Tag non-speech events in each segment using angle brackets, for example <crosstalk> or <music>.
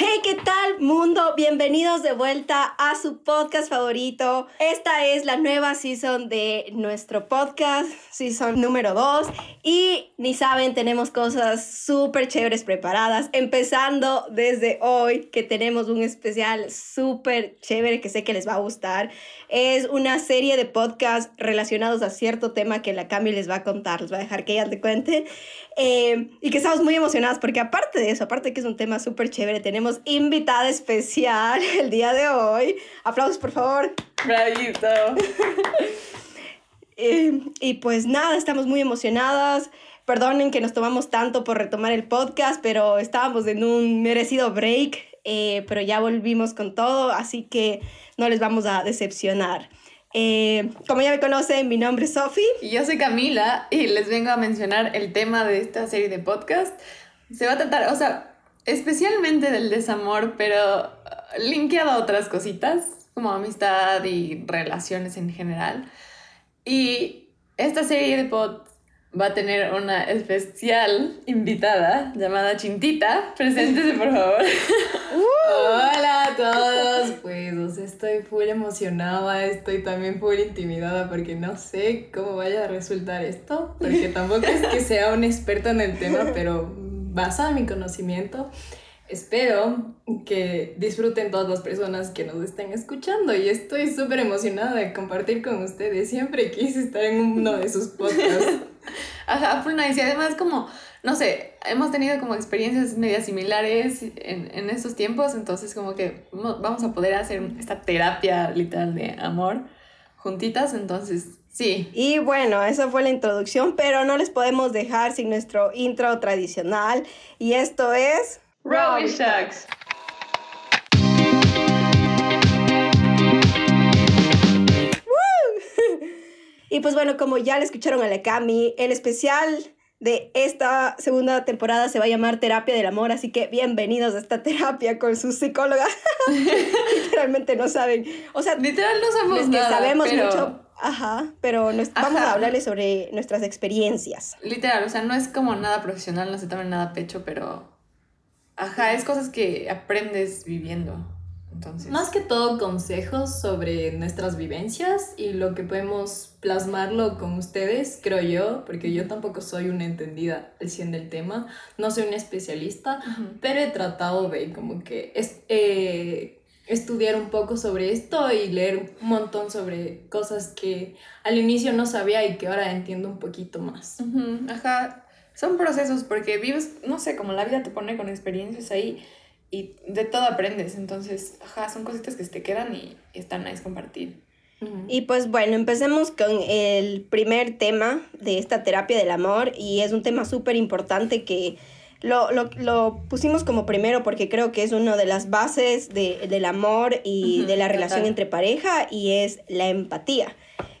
Hey, ¿qué tal mundo? Bienvenidos de vuelta a su podcast favorito. Esta es la nueva season de nuestro podcast, season número 2. Y ni saben, tenemos cosas súper chéveres preparadas, empezando desde hoy, que tenemos un especial súper chévere que sé que les va a gustar. Es una serie de podcasts relacionados a cierto tema que la Cami les va a contar, les va a dejar que ella te cuente. Eh, y que estamos muy emocionadas porque aparte de eso, aparte de que es un tema súper chévere, tenemos invitada especial el día de hoy. Aplausos, por favor. Bravito. <laughs> Eh, y pues nada, estamos muy emocionadas. Perdonen que nos tomamos tanto por retomar el podcast, pero estábamos en un merecido break, eh, pero ya volvimos con todo, así que no les vamos a decepcionar. Eh, como ya me conocen, mi nombre es Sofi. Y yo soy Camila y les vengo a mencionar el tema de esta serie de podcast. Se va a tratar, o sea, especialmente del desamor, pero uh, linkeado a otras cositas, como amistad y relaciones en general. Y esta serie de pod va a tener una especial invitada llamada Chintita. Preséntese, por favor. <laughs> Hola a todos. Pues estoy full emocionada, estoy también full intimidada porque no sé cómo vaya a resultar esto, porque tampoco es que sea una experta en el tema, pero basada en mi conocimiento, espero que disfruten todas las personas que nos estén escuchando y estoy súper emocionada de compartir con ustedes. Siempre quise estar en uno de sus podcasts. <laughs> Ajá, full nice. Y además como, no sé, hemos tenido como experiencias medias similares en, en estos tiempos, entonces como que vamos a poder hacer esta terapia literal de amor juntitas, entonces Sí. Y bueno, esa fue la introducción, pero no les podemos dejar sin nuestro intro tradicional. Y esto es. Rowie Shucks. <laughs> Y pues bueno, como ya le escucharon a la Cami, el especial de esta segunda temporada se va a llamar Terapia del Amor, así que bienvenidos a esta terapia con su psicóloga. <laughs> <laughs> Literalmente no saben, o sea, literal no sabemos es que sabemos mucho, Ajá, pero vamos a hablarles sobre nuestras experiencias. Literal, o sea, no es como nada profesional, no se toma nada pecho, pero... Ajá, es cosas que aprendes viviendo. Entonces. Más que todo consejos sobre nuestras vivencias y lo que podemos plasmarlo con ustedes, creo yo, porque yo tampoco soy una entendida al 100 del tema, no soy una especialista, pero he tratado de como que es, eh, estudiar un poco sobre esto y leer un montón sobre cosas que al inicio no sabía y que ahora entiendo un poquito más. Ajá, son procesos porque vives, no sé, como la vida te pone con experiencias ahí y de todo aprendes, entonces, ajá, son cositas que se te quedan y están nice compartir. Y pues bueno, empecemos con el primer tema de esta terapia del amor y es un tema súper importante que lo, lo, lo, pusimos como primero porque creo que es una de las bases de, del amor y de la relación entre pareja y es la empatía.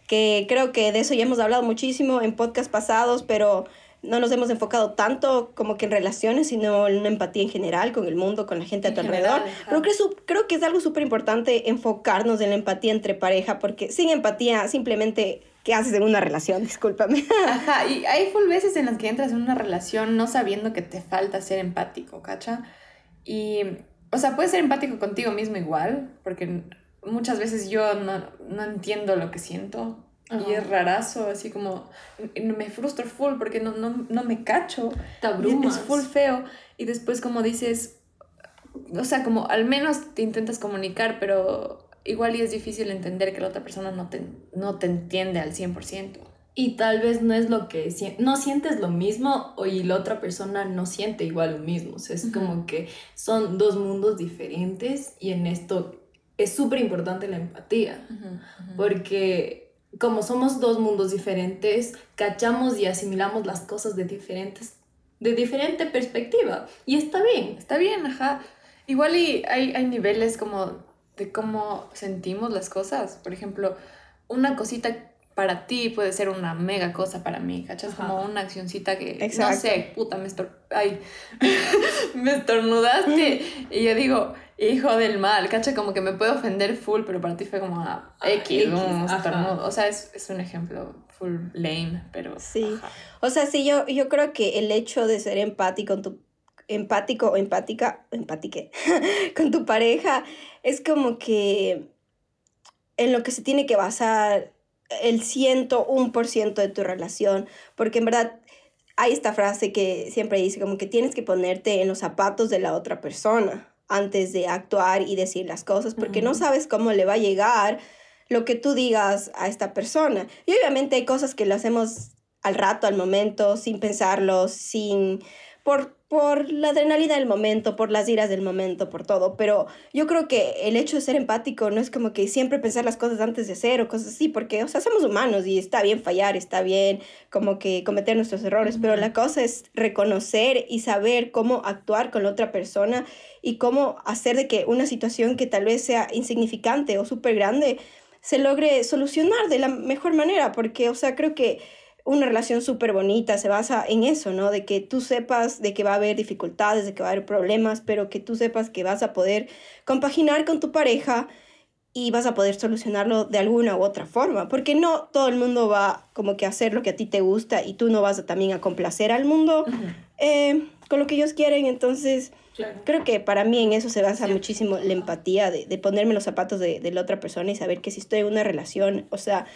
Que creo que de eso ya hemos hablado muchísimo en podcasts pasados, pero no nos hemos enfocado tanto como que en relaciones, sino en una empatía en general con el mundo, con la gente a tu alrededor. Pero creo, creo que es algo súper importante enfocarnos en la empatía entre pareja, porque sin empatía simplemente ¿qué haces en una relación? <laughs> Discúlpame. Ajá, y hay full veces en las que entras en una relación no sabiendo que te falta ser empático, ¿cacha? Y, o sea, puedes ser empático contigo mismo igual, porque muchas veces yo no, no entiendo lo que siento. Y es rarazo, así como me frustro full porque no, no, no me cacho. Te abrumas. Es full feo. Y después como dices, o sea, como al menos te intentas comunicar, pero igual y es difícil entender que la otra persona no te, no te entiende al 100%. Y tal vez no es lo que no sientes lo mismo y la otra persona no siente igual lo mismo. O sea, es como que son dos mundos diferentes y en esto es súper importante la empatía. Porque como somos dos mundos diferentes, cachamos y asimilamos las cosas de diferentes de diferente perspectiva. Y está bien. Está bien, ajá. Igual y hay, hay niveles como de cómo sentimos las cosas. Por ejemplo, una cosita para ti puede ser una mega cosa para mí, ¿cachas? Como una accioncita que, no sé, puta, me, estor Ay, <laughs> me estornudaste. Y yo digo, hijo del mal, ¿cachas? Como que me puede ofender full, pero para ti fue como ah, X, un estornudo. O sea, es, es, un ejemplo full lame, pero... Sí. O sea, sí, yo, yo creo que el hecho de ser empático con tu empático o empática, empátique, <laughs> con tu pareja, es como que en lo que se tiene que basar el 101% de tu relación, porque en verdad hay esta frase que siempre dice como que tienes que ponerte en los zapatos de la otra persona antes de actuar y decir las cosas, porque no sabes cómo le va a llegar lo que tú digas a esta persona. Y obviamente hay cosas que lo hacemos al rato, al momento, sin pensarlo, sin por por la adrenalina del momento, por las iras del momento, por todo. Pero yo creo que el hecho de ser empático no es como que siempre pensar las cosas antes de hacer o cosas así, porque, o sea, somos humanos y está bien fallar, está bien como que cometer nuestros errores, pero la cosa es reconocer y saber cómo actuar con la otra persona y cómo hacer de que una situación que tal vez sea insignificante o súper grande se logre solucionar de la mejor manera, porque, o sea, creo que una relación súper bonita se basa en eso, ¿no? De que tú sepas de que va a haber dificultades, de que va a haber problemas, pero que tú sepas que vas a poder compaginar con tu pareja y vas a poder solucionarlo de alguna u otra forma, porque no todo el mundo va como que a hacer lo que a ti te gusta y tú no vas a, también a complacer al mundo eh, con lo que ellos quieren, entonces creo que para mí en eso se basa muchísimo la empatía de, de ponerme los zapatos de, de la otra persona y saber que si estoy en una relación, o sea,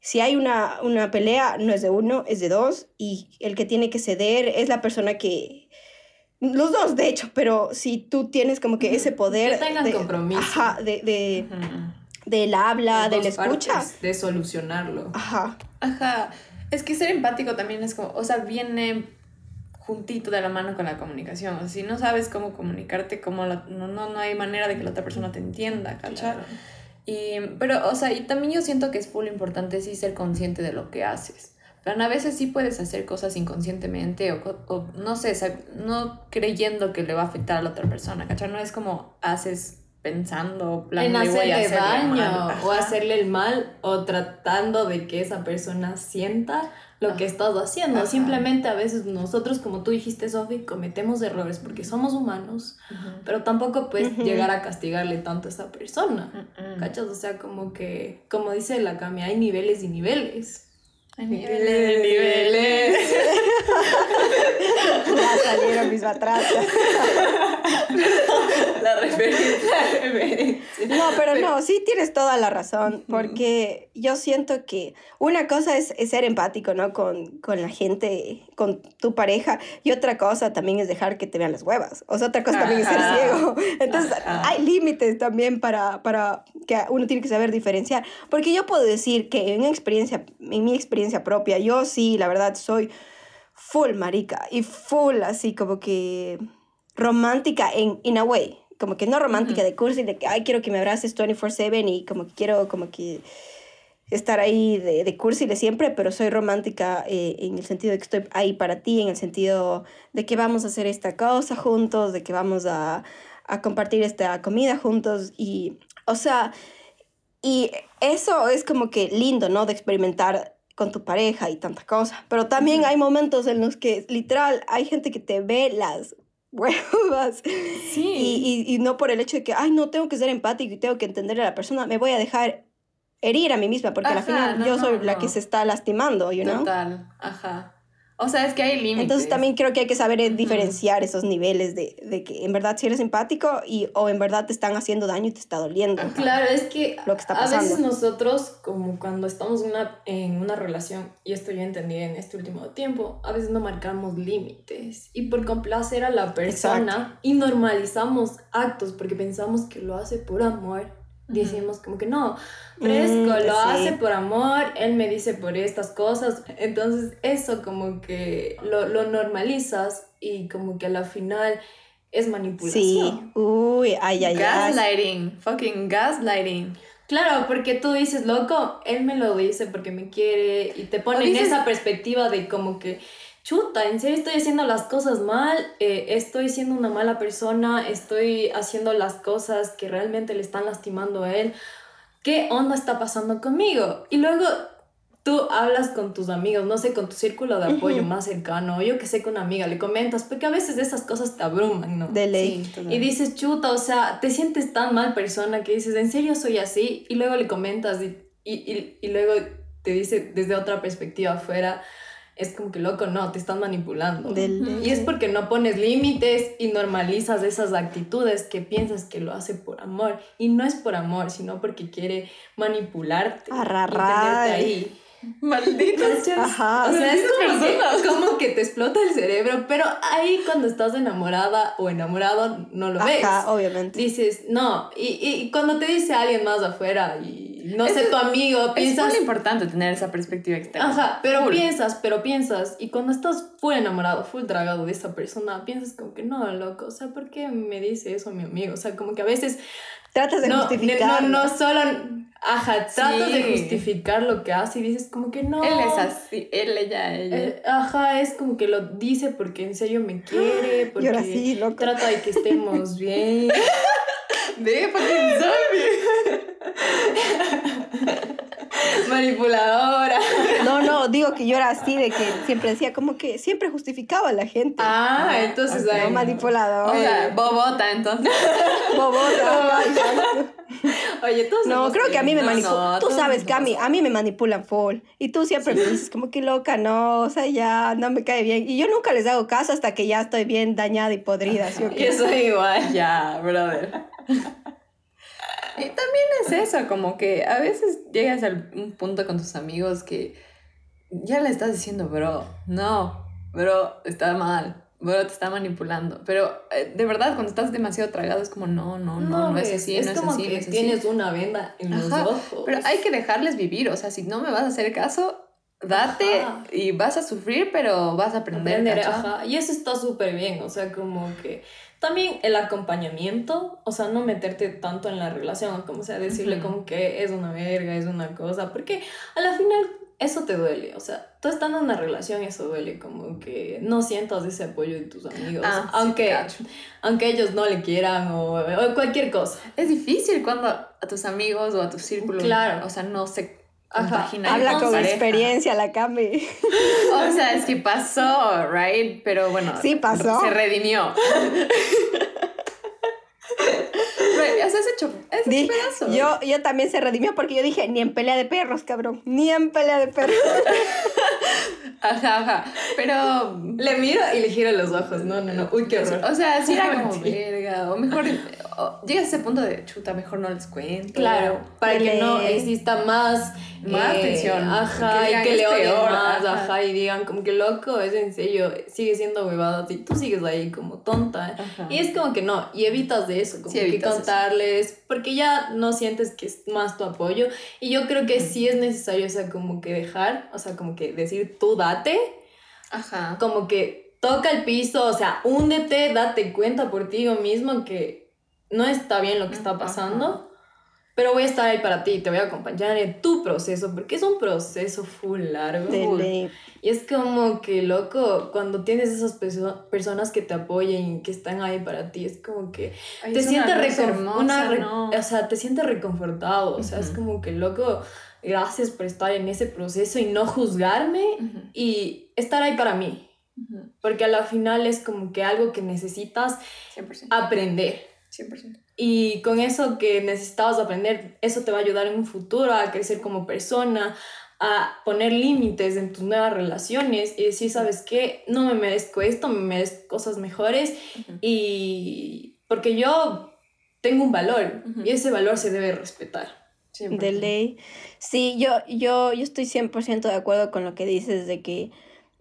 si hay una, una pelea, no es de uno, es de dos, y el que tiene que ceder es la persona que... Los dos, de hecho, pero si tú tienes como que ese poder... Que tengan de, compromiso. Ajá, de, de, de la habla, de la escucha. De solucionarlo. Ajá. Ajá. Es que ser empático también es como, o sea, viene juntito de la mano con la comunicación. O sea, si no sabes cómo comunicarte, como no, no, no hay manera de que la otra persona te entienda, ¿cachai? Y, pero, o sea, y también yo siento que es full importante sí ser consciente de lo que haces. Pero a veces sí puedes hacer cosas inconscientemente o, o no sé, no creyendo que le va a afectar a la otra persona, ¿cachai? No es como haces pensando, plan, en hacerle daño o hacerle el mal o tratando de que esa persona sienta lo que estás haciendo. Simplemente a veces nosotros, como tú dijiste, Sofi, cometemos errores porque somos humanos, pero tampoco puedes llegar a castigarle tanto a esa persona. ¿Cachas? O sea, como que, como dice la Cami, hay niveles y niveles. Hay niveles, niveles. <laughs> ya salieron mis batratas. <laughs> la referencia. No, pero no, sí tienes toda la razón, porque yo siento que una cosa es, ser empático, ¿no? Con, con, la gente, con tu pareja, y otra cosa también es dejar que te vean las huevas. O sea, otra cosa también es ser ciego. Entonces, hay límites también para, para que uno tiene que saber diferenciar. Porque yo puedo decir que en, experiencia, en mi experiencia, propia. Yo sí, la verdad, soy full marica y full así como que romántica en in a way. Como que no romántica de cursi, de que, ay, quiero que me abraces 24/7 y como que quiero como que estar ahí de, de cursi de siempre, pero soy romántica eh, en el sentido de que estoy ahí para ti, en el sentido de que vamos a hacer esta cosa juntos, de que vamos a, a compartir esta comida juntos y, o sea, y eso es como que lindo, ¿no? De experimentar con tu pareja y tanta cosa. Pero también hay momentos en los que literal hay gente que te ve las <laughs> huevas. Sí. Y, y, y, no por el hecho de que, ay, no, tengo que ser empático y tengo que entender a la persona, me voy a dejar herir a mí misma, porque al final yo soy la que se está lastimando, you know? Total, ajá. O sea, es que hay límites. Entonces también creo que hay que saber eh, diferenciar esos niveles de, de, que en verdad si eres empático y o en verdad te están haciendo daño y te está doliendo. Claro, es que, lo que está pasando. a veces nosotros, como cuando estamos una, en una relación, y esto yo entendí en este último tiempo, a veces no marcamos límites. Y por complacer a la persona y normalizamos actos porque pensamos que lo hace por amor decimos como que no, fresco, mm, lo hace por amor, él me dice por estas cosas, entonces eso como que lo, lo normalizas y como que a la final es manipulación. Sí, uy, ay, ay, Gaslighting, fucking gaslighting. Claro, porque tú dices, loco, él me lo dice porque me quiere y te pone en esa perspectiva de como que chuta, en serio estoy haciendo las cosas mal, eh, estoy siendo una mala persona, estoy haciendo las cosas que realmente le están lastimando a él. ¿Qué onda está pasando conmigo? Y luego tú hablas con tus amigos, no sé, con tu círculo de apoyo más cercano, yo que sé, con una amiga, le comentas, porque a veces esas cosas te abruman, ¿no? De ley. y dices, chuta, o sea, te sientes tan mal persona que dices, ¿en serio soy así? Y luego le comentas y, y, y, y luego te dice desde otra perspectiva afuera, es como que loco, no, te están manipulando. Del- Y es porque no pones límites y normalizas esas actitudes que piensas que lo hace por amor. Y no es por amor, sino porque quiere manipularte. y tenerte ahí. <laughs> Malditos. Ajá. O sea, es como que, como que te explota el cerebro, pero ahí cuando estás enamorada o enamorado no lo ves. Ajá, obviamente. Dices, no, y, y cuando te dice alguien más afuera y no sé, tu amigo, Es piensas... muy importante tener esa perspectiva externa. Ajá, pero Full. piensas, pero piensas, y cuando estás full enamorado, full dragado de esa persona, piensas como que no, loco, o sea, ¿por qué me dice eso mi amigo? O sea, como que a veces Tratas de no, justificar. no, no solo, ajá, tratas de justificar lo que hace y dices como que no. Él es así, él, ella, ella. Eh, ajá, es como que lo dice porque en serio me quiere, porque Y ahora sí, loco. trata de que estemos bien. Ve, fucking zombie. Manipuladora. No, digo que yo era así, de que siempre decía como que siempre justificaba a la gente. Ah, Ah, entonces ok. ahí manipulador. O sea, bobota, entonces. <laughs> bobota. <laughs> Oye, todos No, creo que a mí me manipulan. no, tú sabes que a mí, me manipulan full. Y tú siempre me dices como que loca, no, o sea, ya no me cae bien. Y yo nunca les hago caso hasta que ya estoy bien dañada y podrida. ¿sí o Y qué? <laughs> eso igual. Ya, brother. Y también es eso, como que a veces llegas a un punto con tus amigos que ya le estás diciendo, bro, no, bro, está mal, bro, te está manipulando. Pero eh, de verdad, cuando estás demasiado tragado es como, no, no, no, no, es ves, así, es no es como así, que no es así. tienes una venda en los Ajá, ojos. Pero hay que dejarles vivir, o sea, si no me vas a hacer caso, date Ajá. y vas a sufrir, pero vas a aprender. aprender, ajá. Y eso está súper bien, o sea, como que también el acompañamiento, o sea, no meterte tanto en la relación, como sea, decirle Ujú. como que es una verga, es una cosa, porque a la final eso te duele, o sea, tú estando en una relación eso duele, como que no sientas ese apoyo de tus amigos, Ah, sí, aunque, cacho. aunque ellos no le quieran o, o cualquier cosa. Es difícil cuando a tus amigos o a tu círculo, Claro. o sea, no se compagina Habla con pareja. experiencia la Cami. <laughs> O sea, es que pasó, right? Pero bueno, Sí, pasó. se redimió. <laughs> Yo, yo también se redimió porque yo dije, ni en pelea de perros, cabrón. Ni en pelea de perros. <laughs> Ajá, ajá. Pero. Le miro y le giro los ojos, no, no, no, uy, qué horror. O sea, sí era <laughs> como verga. O mejor. O llegas a ese punto de chuta, mejor no les cuento. Claro, para que no exista más, Más tensión, Ajá, que y que "Es le odien peor", más, ajá. ajá. y digan como que loco, es en serio, sigue siendo huevadas y tú sigues ahí como tonta. Ajá. Y es como que no, y evitas de eso, como Sí, que eso. contarles, porque ya no sientes que es más tu apoyo. Y yo creo que sí es necesario, o sea, como que dejar, o sea, como que decir tú date, Ajá. como que toca el piso, o sea, húndete, date cuenta por ti mismo que no está bien lo que está pasando, pero voy a estar ahí para ti te voy a acompañar en tu proceso, porque es un proceso full largo. Full. Y es como que, loco, cuando tienes esas perso- personas que te apoyen y que están ahí para ti, es como que Ay, te sientes reconfortado, o sea, es como que, loco, gracias por estar en ese proceso y no juzgarme y estar ahí para mí. Porque a la final es como que algo que necesitas 100%. aprender. 100%. Y con eso que necesitabas aprender, eso te va a ayudar en un futuro a crecer como persona, a poner límites en tus nuevas relaciones y decir, ¿sabes qué? No me merezco esto, me merezco cosas mejores Ujú. y porque yo tengo un valor Ujú. y ese valor se debe respetar. 100%. De ley. Sí, yo, yo, yo estoy 100% de acuerdo con lo que dices de que,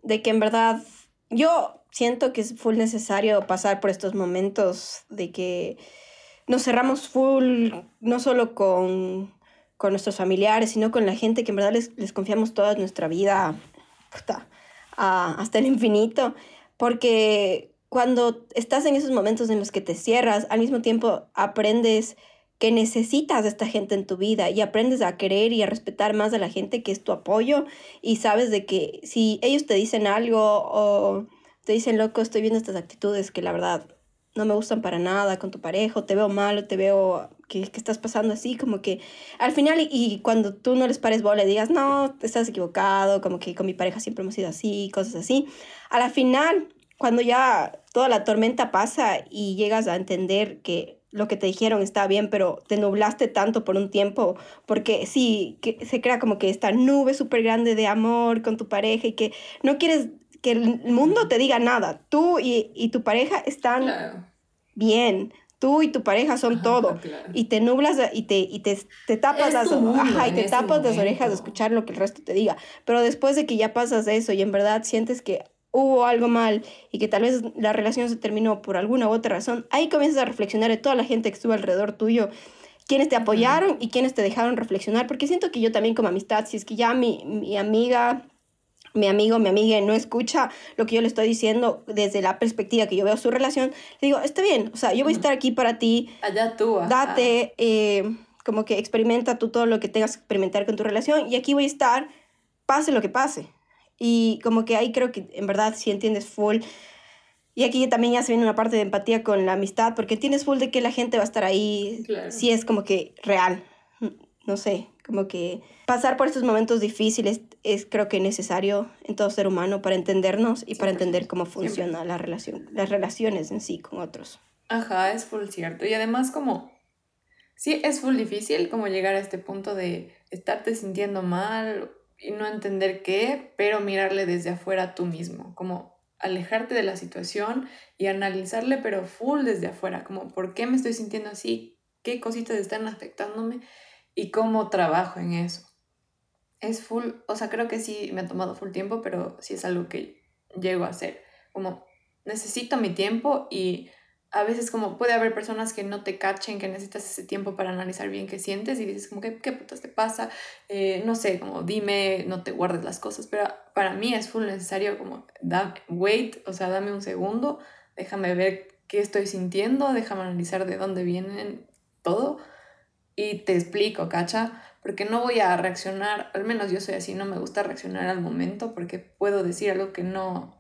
de que en verdad yo siento que es full necesario pasar por estos momentos de que nos cerramos full, no solo con, con nuestros familiares, sino con la gente que en verdad les, les confiamos toda nuestra vida puta, a- hasta el infinito. Porque cuando estás en esos momentos en los que te cierras, al mismo tiempo aprendes que necesitas a esta gente en tu vida y aprendes a querer y a respetar más a la gente que es tu apoyo y sabes de que si ellos te dicen algo o te dicen, loco, estoy viendo estas actitudes que la verdad no me gustan para nada con tu pareja, o te veo mal, o te veo que, que estás pasando así, como que al final y, y cuando tú no les pares bola y digas, no, estás equivocado, como que con mi pareja siempre hemos sido así, cosas así, a la final, cuando ya toda la tormenta pasa y llegas a entender que lo que te dijeron está bien, pero te nublaste tanto por un tiempo, porque sí, que se crea como que esta nube súper grande de amor con tu pareja y que no quieres que el mundo te diga nada. Tú y, y tu pareja están Claro. bien. Tú y tu pareja son Ajá, todo. claro. Y te nublas y te, y te, te tapas las ajá, y te tapas las orejas de escuchar lo que el resto te diga. Pero después de que ya pasas eso y en verdad sientes que hubo algo mal y que tal vez la relación se terminó por alguna u otra razón, ahí comienzas a reflexionar de toda la gente que estuvo alrededor tuyo, quienes te apoyaron y quienes te dejaron reflexionar, porque siento que yo también como amistad, si es que ya mi, mi amiga mi amigo, mi amiga no escucha lo que yo le estoy diciendo desde la perspectiva que yo veo su relación, le digo, está bien, o sea, yo voy a estar aquí para ti, Allá tú. ajá. date, eh, como que experimenta tú todo lo que tengas que experimentar con tu relación y aquí voy a estar, pase lo que pase. Y como que ahí creo que en verdad sí entiendes full. Y aquí también ya se viene una parte de empatía con la amistad, porque entiendes full de que la gente va a estar ahí, Claro. si es como que real. No sé, como que pasar por estos momentos difíciles es creo que necesario en todo ser humano para entendernos y para entender cómo funciona la relación, las relaciones en sí con otros. Ajá, es full cierto. Y además como, sí, es full difícil como llegar a este punto de estarte sintiendo mal y no entender qué, pero mirarle desde afuera tú mismo, como alejarte de la situación y analizarle, pero full desde afuera, como por qué me estoy sintiendo así, qué cositas están afectándome y cómo trabajo en eso. Es full, o sea, creo que sí me ha tomado full tiempo, pero sí es algo que llego a hacer. Como necesito mi tiempo y a veces como puede haber personas que no te cachen, que necesitas ese tiempo para analizar bien qué sientes y dices como que qué putas te pasa, Eh, no sé, como dime, no te guardes las cosas, pero para mí es full necesario como da, wait, o sea, dame un segundo, déjame ver qué estoy sintiendo, déjame analizar de dónde vienen todo y te explico, ¿cacha? Porque no voy a reaccionar, al menos yo soy así, no me gusta reaccionar al momento porque puedo decir algo que no,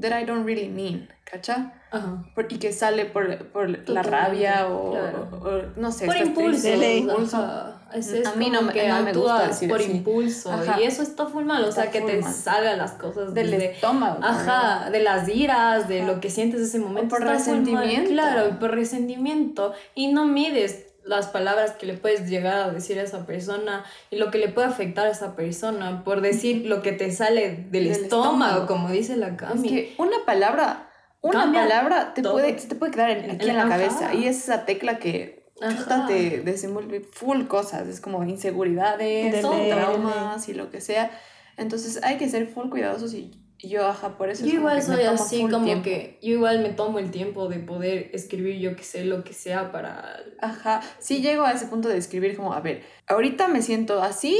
that I don't really mean, ¿cacha? Ajá. Por- y que sale por, por la rabia o, claro. o- no sé. Por impulso. triste, impulso. Es, es A mí no que no me gusta decir por así. impulso. Ajá. Y eso está full mal. O Está sea, que te mal. salgan las cosas Del desde- estómago. Ajá, de las iras, de Ajá. lo que sientes ese momento. por está full mal, resentimiento. Claro, por resentimiento. Y no mides las palabras que le puedes llegar a decir a esa persona y lo que le puede afectar a esa persona por decir lo que te sale del, Del estómago, estómago. como dice la Es Cami. que una palabra, una Cambia palabra te todo. puede, te puede quedar en- aquí en la Ajá. cabeza. Y es esa tecla que Ajá. te desenvuelve full cosas. Es como inseguridades, De son traumas y lo que sea. Entonces hay que ser full cuidadosos y yo, ajá, por eso es Yo como igual soy así, como tiempo. que yo igual me tomo el tiempo de poder escribir yo que sé lo que sea para... Ajá, sí llego a ese punto de escribir como, a ver, ahorita me siento así,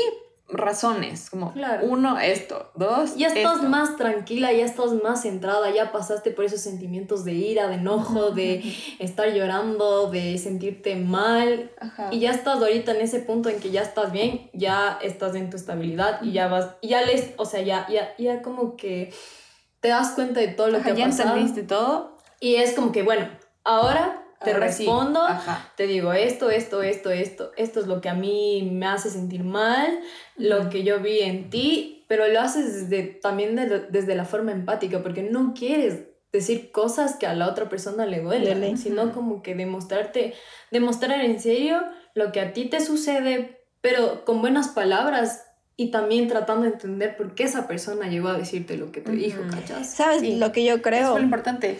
razones, como Claro. uno, esto, dos, Ya estás esto. más tranquila, ya estás más centrada, ya pasaste por esos sentimientos de ira, de enojo, de estar llorando, de sentirte mal. Ajá. Y ya estás ahorita en ese punto en que ya estás bien, ya estás en tu estabilidad y ya vas, y ya les, o sea, ya, ya, ya como que te das cuenta de todo lo Ajá, que ha ya pasado. entendiste todo. Y es como que, bueno, ahora te ahora sí. respondo, Ajá. te digo esto, esto, esto, esto, esto es lo que a mí me hace sentir mal, lo que yo vi en ti, pero lo haces desde, también de- desde la forma empática, porque no quieres decir cosas que a la otra persona le duelen, Duele. sino como que demostrarte, demostrar en serio lo que a ti te sucede, pero con buenas palabras y también tratando de entender por qué esa persona llegó a decirte lo que te dijo, Ujú. ¿cachas? ¿Sabes Sí. lo que yo Es creo? muy importante.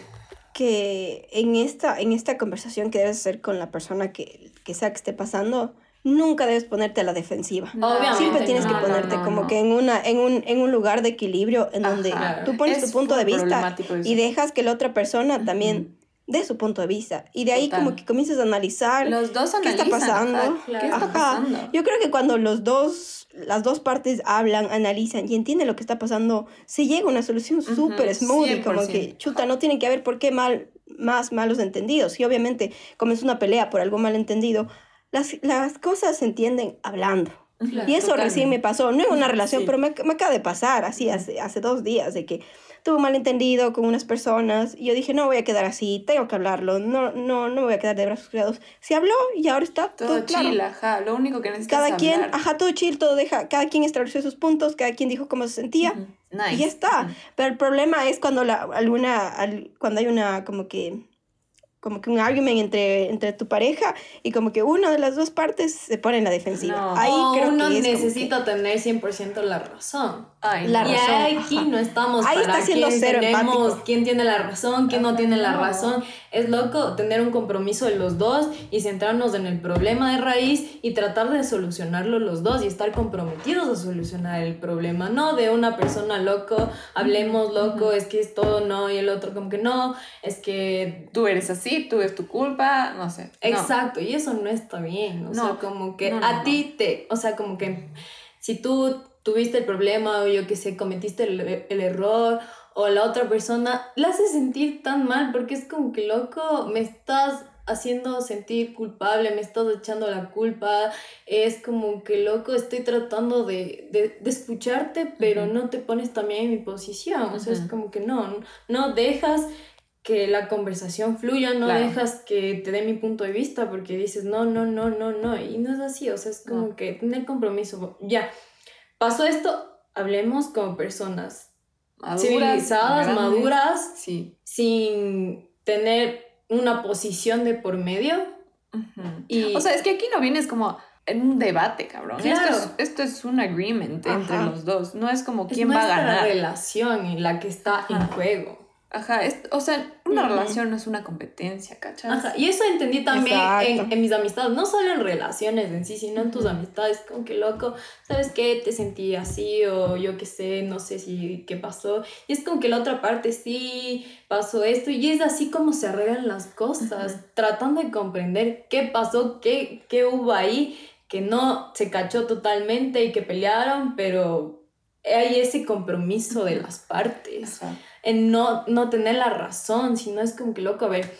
Que en esta, en esta conversación que debes hacer con la persona que, que sea que esté pasando, nunca debes ponerte a la defensiva. Obviamente Siempre tienes que no, ponerte no, como que en, una, en, un, en un lugar de equilibrio en donde tú pones Es tu punto de vista y dejas que la otra persona también dé su punto de vista. Y de ahí Total. como que comienzas a analizar. Los dos ¿Qué está pasando? ajá, Claro. ¿Qué está Ajá. pasando? Yo creo que cuando los dos, las dos partes hablan, analizan y entienden lo que está pasando, se llega a una solución Ujú, súper smooth y como 100%. que, chuta, no tiene que haber por qué mal, más malos entendidos. Y obviamente comenzó una pelea por algo mal entendido. Las, las cosas se entienden hablando. y eso recién me pasó, no en una relación, Sí. pero me, me acaba de pasar, así hace, hace dos días, de que tuve un malentendido con unas personas y yo dije, no voy a quedar así, tengo que hablarlo, no, no, no me voy a quedar de brazos cruzados. Se habló y ahora está todo, Todo claro. chill, ajá. Lo único que necesitas Cada quien, ajá, todo chill, todo deja, cada quien estableció sus puntos, cada quien dijo cómo se sentía. Nice. Y ya está. Pero el problema es cuando la alguna al- cuando hay una como que como que un argument entre, entre tu pareja y como que una de las dos partes se pone en la defensiva. No. Ahí o creo uno que es necesita tener 100% la razón. Ay, La y razón, aquí ajá. no estamos Ahí para está siendo quién cero tenemos, empático. quién tiene la razón, quién no tiene la no. razón. Es loco tener un compromiso de los dos y centrarnos en el problema de raíz y tratar de solucionarlo los dos y estar comprometidos a solucionar el problema, no de una persona loco, hablemos loco, es que es todo no y el otro como que no, es que Tú eres así, tú es tu culpa, no sé. No. Exacto, y eso no está bien. O sea, No, como que no, a ti te, o sea, como que si tú tuviste el problema o yo que sé, cometiste el, el error o la otra persona, la hace sentir tan mal porque es como que loco, me estás haciendo sentir culpable, me estás echando la culpa, es como que loco, estoy tratando de, de, de escucharte, pero Ujú. no te pones también en mi posición, o sea, es como que no, no dejas que la conversación fluya, no Claro. dejas que te dé mi punto de vista porque dices no, no, no, no, no, y no es así, o sea, es como No. que tener compromiso, ya, pasó esto, hablemos como personas Maduras, civilizadas, grandes. maduras, Sí. sin tener una posición de por medio. Y, O sea, es que aquí no vienes como en un debate, cabrón. Claro. Esto, es, esto es un agreement entre los dos. No es como es quién va a ganar. relación en la que está en juego. Ajá, es- o sea, una relación no es una competencia, ¿cachai? Ajá, y eso entendí también en, en mis amistades, no solo en relaciones en sí, sino en tus amistades, como que loco, ¿sabes qué? Te sentí así o yo qué sé, no sé si qué pasó. Y es como que la otra parte sí pasó esto y es así como se arreglan las cosas, tratando de comprender qué pasó, qué, qué hubo ahí, que no se cachó totalmente y que pelearon, pero hay ese compromiso de las partes Ajá. En no, no tener la razón, sino es como que loco, a ver,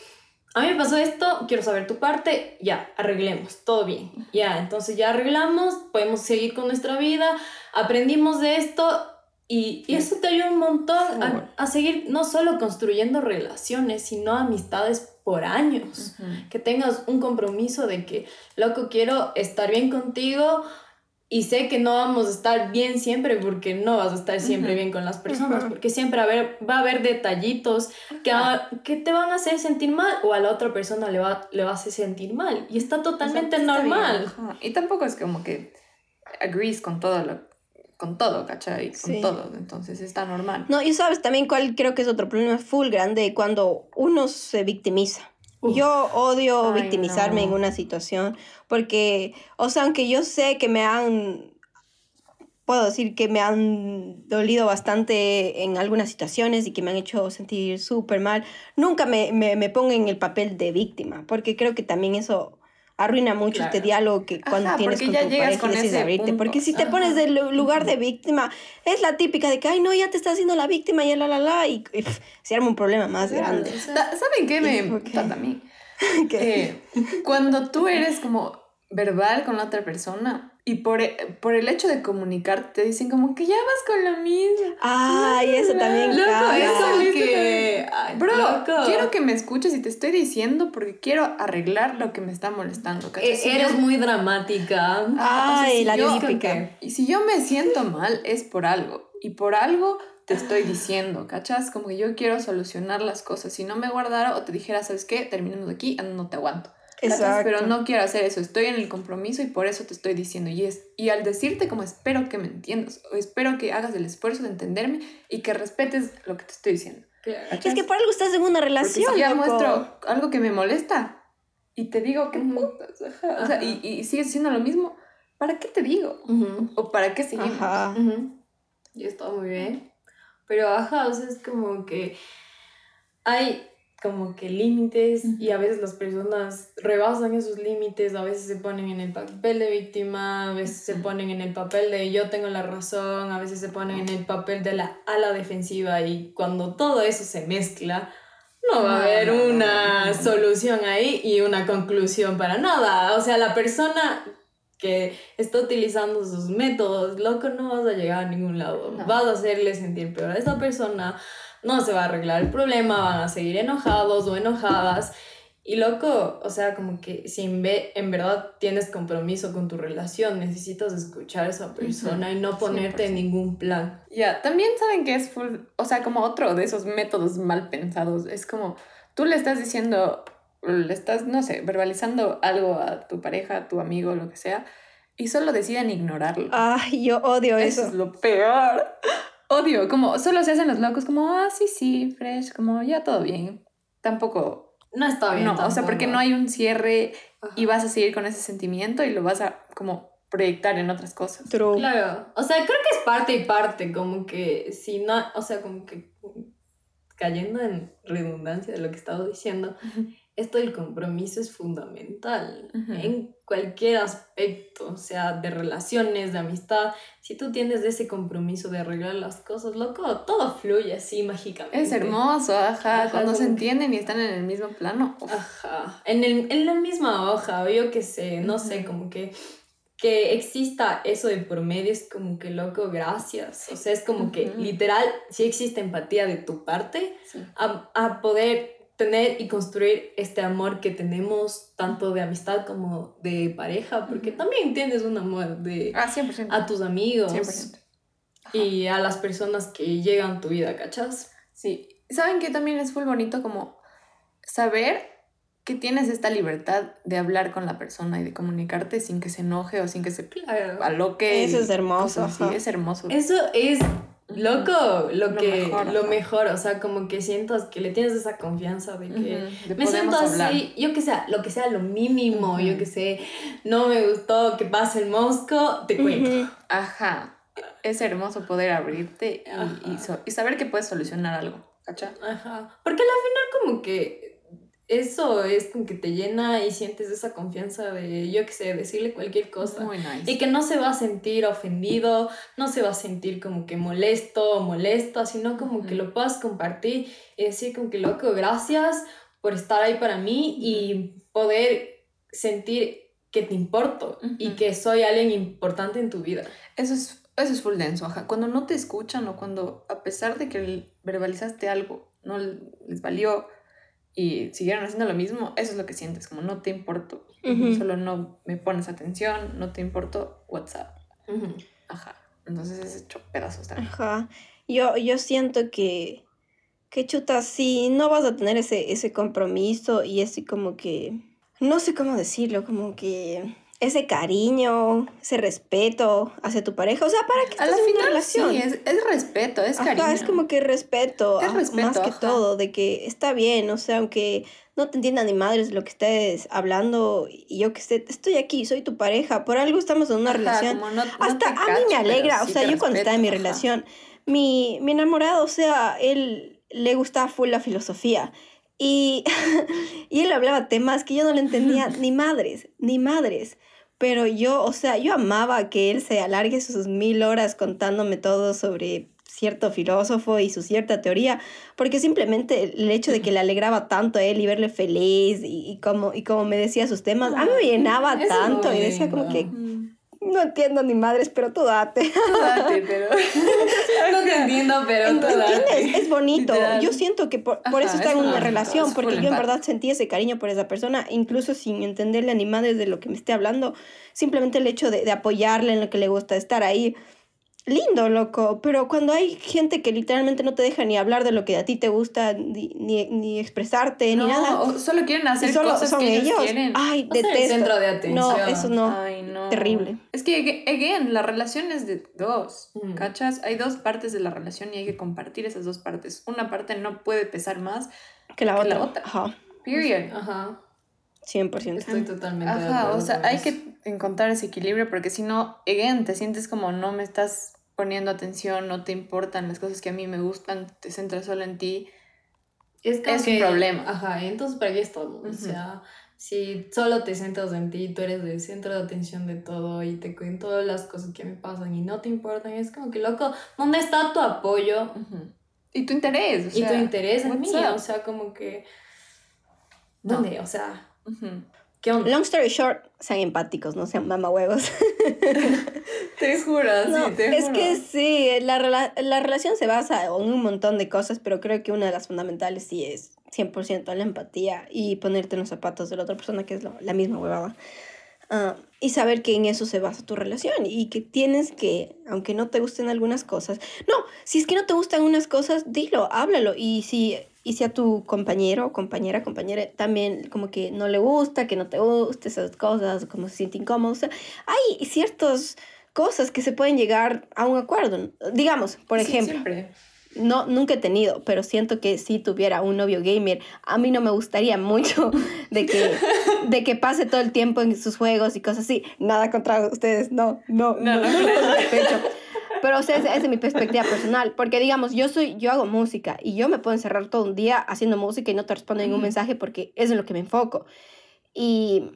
a mí me pasó esto, quiero saber tu parte, ya, arreglemos, todo bien, ya, entonces ya arreglamos, podemos seguir con nuestra vida, aprendimos de esto y, y eso te ayuda un montón a, a seguir no solo construyendo relaciones, sino amistades por años. Que tengas un compromiso de que, loco, quiero estar bien contigo y sé que no vamos a estar bien siempre porque no vas a estar siempre Ujú. bien con las personas, Ujú. porque siempre va a haber, va a haber detallitos que, a- que te van a hacer sentir mal o a la otra persona le va, le va a hacer sentir mal. Y está totalmente O sea, está normal. Y tampoco es como que agrees con todo lo, con todo, ¿cachai? Con Sí. todo. Entonces está normal. No, y sabes también cuál creo que es otro problema full grande cuando uno se victimiza. Uf. Yo odio Ay, victimizarme no. en una situación porque, o sea, aunque yo sé que me han, puedo decir que me han dolido bastante en algunas situaciones y que me han hecho sentir súper mal, nunca me, me, me pongo en el papel de víctima porque creo que también eso arruina mucho Claro. este diálogo que cuando Ajá, tienes con ya tu pareja con y decides abrirte. punto. Porque si te Ajá. pones del lu- lugar de víctima, es la típica de que, ay, no, ya te estás haciendo la víctima y la, la, la, y, se arma un problema más Claro, grande. ¿Saben qué me <laughs> Ok. impacta a mí? <laughs> Que- Eh, cuando tú eres como verbal con la otra persona y por, e- por el hecho de comunicar te dicen como que ya vas con lo mismo. Ay, eso también Loco, eso que, ay, Bro, loco. quiero que me escuches y te estoy diciendo porque quiero arreglar lo que me está molestando. E- Si eres yo- muy dramática. Ah, o sea, Ay, si la típica. Y si yo me siento mal es por algo. Y por algo te estoy diciendo, ¿cachas? Como que yo quiero solucionar las cosas. Si no me guardara o te dijera, ¿sabes qué? Terminemos de aquí, ah, no te aguanto. Pero no quiero hacer eso. Estoy en el compromiso y por eso te estoy diciendo. Y, es, y al decirte como espero que me entiendas o espero que hagas el esfuerzo de entenderme y que respetes lo que te estoy diciendo. Es que por algo estás en una relación, si ya muestro algo que me molesta y te digo que putas, ajá, o sea, y, y sigues haciendo lo mismo, ¿para qué te digo? ¿O para qué seguimos? Ajá. Ujú. Y está muy bien. Pero ajá, o sea, es como que hay como que límites y a veces las personas rebasan esos límites, a veces se ponen en el papel de víctima, a veces se Ujú. ponen en el papel de yo tengo la razón, a veces se ponen en el papel de la ala defensiva y cuando todo eso se mezcla, no va a haber una solución ahí y una conclusión para nada. O sea, la persona que está utilizando sus métodos, loco, no vas a llegar a ningún lado. No. Vas a hacerle sentir peor a esta persona, no se va a arreglar el problema, van a seguir enojados o enojadas. Y loco, o sea, como que si en, ve- en verdad tienes compromiso con tu relación, necesitas escuchar a esa persona y no ponerte en 100%. ningún plan. Ya, también saben que es full, o sea, como otro de esos métodos mal pensados. Es como tú le estás diciendo, le estás, no sé, verbalizando algo a tu pareja, a tu amigo, lo que sea, y solo deciden ignorarlo. Ay, yo odio Eso eso. es lo peor. Odio, como solo se hacen los locos, como, ah, sí, sí, fresh, como ya todo bien. Tampoco, No está bien. no, o sea, porque no hay un cierre Ajá. y vas a seguir con ese sentimiento y lo vas a como proyectar en otras cosas. True. Claro, o sea, creo que es parte y parte, como que si no, o sea, como que cayendo en redundancia de lo que estaba diciendo, esto del compromiso es fundamental en cualquier aspecto, o sea, de relaciones, de amistad. Si tú tienes ese compromiso de arreglar las cosas, loco, todo fluye así mágicamente. Es hermoso, ajá, Ajá, cuando se que- entienden y están en el mismo plano. uf. Ajá, en, el, en la misma hoja, o yo qué sé, no sé, como que que exista eso de por medio es como que loco, gracias. O sea, es como que literal, sí existe empatía de tu parte Sí. a, a poder tener y construir este amor que tenemos tanto de amistad como de pareja, porque también tienes un amor de Ah, 100%. a tus amigos 100%. Ajá. y a las personas que llegan a tu vida, ¿cachas? Sí. ¿Saben que también es muy bonito como saber que tienes esta libertad de hablar con la persona y de comunicarte sin que se enoje o sin que se Claro. aloque? Eso es hermoso, ajá. Es hermoso. Eso es loco, lo, Lo que mejor, lo mejor, o sea, como que sientas que le tienes esa confianza de que me siento hablar. así, yo que sea, lo que sea lo mínimo, yo que sé, no me gustó que pase el mosco, te cuento. Ajá. Es hermoso poder abrirte y, y, so- y saber que puedes solucionar algo. ¿Cacha? Ajá. Porque al final como que eso es como que te llena y sientes esa confianza de, yo que sé, decirle cualquier cosa. Muy nice. Y que no se va a sentir ofendido, no se va a sentir como que molesto o molesta, sino como que lo puedas compartir y decir como que loco, gracias por estar ahí para mí y poder sentir que te importo y que soy alguien importante en tu vida. Eso es, eso es full denso, ajá. Cuando no te escuchan o cuando, a pesar de que verbalizaste algo, no les valió y siguieron haciendo lo mismo, eso es lo que sientes, como no te importo. Solo no me pones atención, no te importo WhatsApp. Ajá. Entonces es hecho pedazos también. Ajá. Yo, yo siento que, que chuta, si no vas a tener ese, ese compromiso y ese como que, no sé cómo decirlo, como que ese cariño, ese respeto hacia tu pareja. O sea, ¿para qué A la estás en una relación? sí, es, es respeto, es Ajá, cariño. es como que respeto, Es ah, respeto, más que todo, de que está bien, o sea, aunque no te entiendan ni madres lo que estés hablando, y yo que sé, estoy aquí, soy tu pareja, por algo estamos en una Ajá, relación. no- no Hasta a mí me alegra, o sea, yo cuando estaba en mi relación, mi, mi enamorado, o sea, él le gustaba full la filosofía. Y, <laughs> y él hablaba temas que yo no le entendía <laughs> ni madres, ni madres. Pero yo, o sea, yo amaba que él se alargue sus mil horas contándome todo sobre cierto filósofo y su cierta teoría, porque simplemente el hecho de que le alegraba tanto a él y verle feliz y, y como, y como me decía sus temas, a mí me llenaba Eso tanto y decía como que no entiendo ni madres, pero tú date. tú date, pero... <laughs> No te entiendo, pero tú date. ¿Entiendes? Es bonito. Literal. Yo siento que por, por Ajá, eso está es en una relación, es porque yo en verdad sentí ese cariño por esa persona, incluso sin entenderle ni madres de lo que me esté hablando. Simplemente el hecho de, de apoyarle en lo que le gusta, estar ahí. Lindo, loco. Pero cuando hay gente que literalmente no te deja ni hablar de lo que a ti te gusta, ni, ni, ni expresarte, No, ni nada. o solo quieren hacer solo cosas son que ellos, ellos. quieren. Ay, No ser el detesto. centro de atención. No, eso no. Ay, no. Terrible. Es que, ag- again, la relación es de dos, Mm. ¿cachas? Hay dos partes de la relación y hay que compartir esas dos partes. Una parte no puede pesar más, que la que otra. la otra. Ajá. period. Ajá. 100%. Estoy totalmente de Ajá, acuerdo o sea, hay eso. que encontrar ese equilibrio porque si no, again, te sientes como no me estás poniendo atención, no te importan las cosas que a mí me gustan, te centras solo en ti. Es, como Es un problema. Ajá, y entonces para qué estamos. O Ujú. sea, si solo te centras en ti, tú eres el centro de atención de todo y te cuento todas las cosas que me pasan y no te importan, es como que loco, ¿dónde está tu apoyo Ujú. Y tu interés, o y tu sea, interés en mí? up? O sea, como que. No. ¿Dónde? O sea, ¿Qué onda? Long story short, sean empáticos, no sean mamahuevos. <laughs> Te juro, No, sí, te es juro. que sí, la, rela- la relación se basa en un montón de cosas, pero creo que una de las fundamentales sí es 100% la empatía y ponerte en los zapatos de la otra persona, que es lo- la misma huevada. Ah, y saber que en eso se basa tu relación y que tienes que, aunque no te gusten algunas cosas, no, si es que no te gustan unas cosas, dilo, háblalo. Y si, y si a tu compañero compañera, compañera también como que no le gusta, que no te guste esas cosas, como se siente incómodo, o sea, hay ciertas cosas que se pueden llegar a un acuerdo. Digamos, por Sí, ejemplo, siempre. no, nunca he tenido, pero siento que si tuviera un novio gamer, a mí no me gustaría mucho <laughs> de que, de que pase todo el tiempo en sus juegos y cosas así. Nada contra ustedes, no, no, no, No, no. no, de pecho. Pero o sea, esa es mi perspectiva personal, porque digamos, yo soy, yo hago música y yo me puedo encerrar todo un día haciendo música y no te respondo ningún mensaje porque es en lo que me enfoco. Y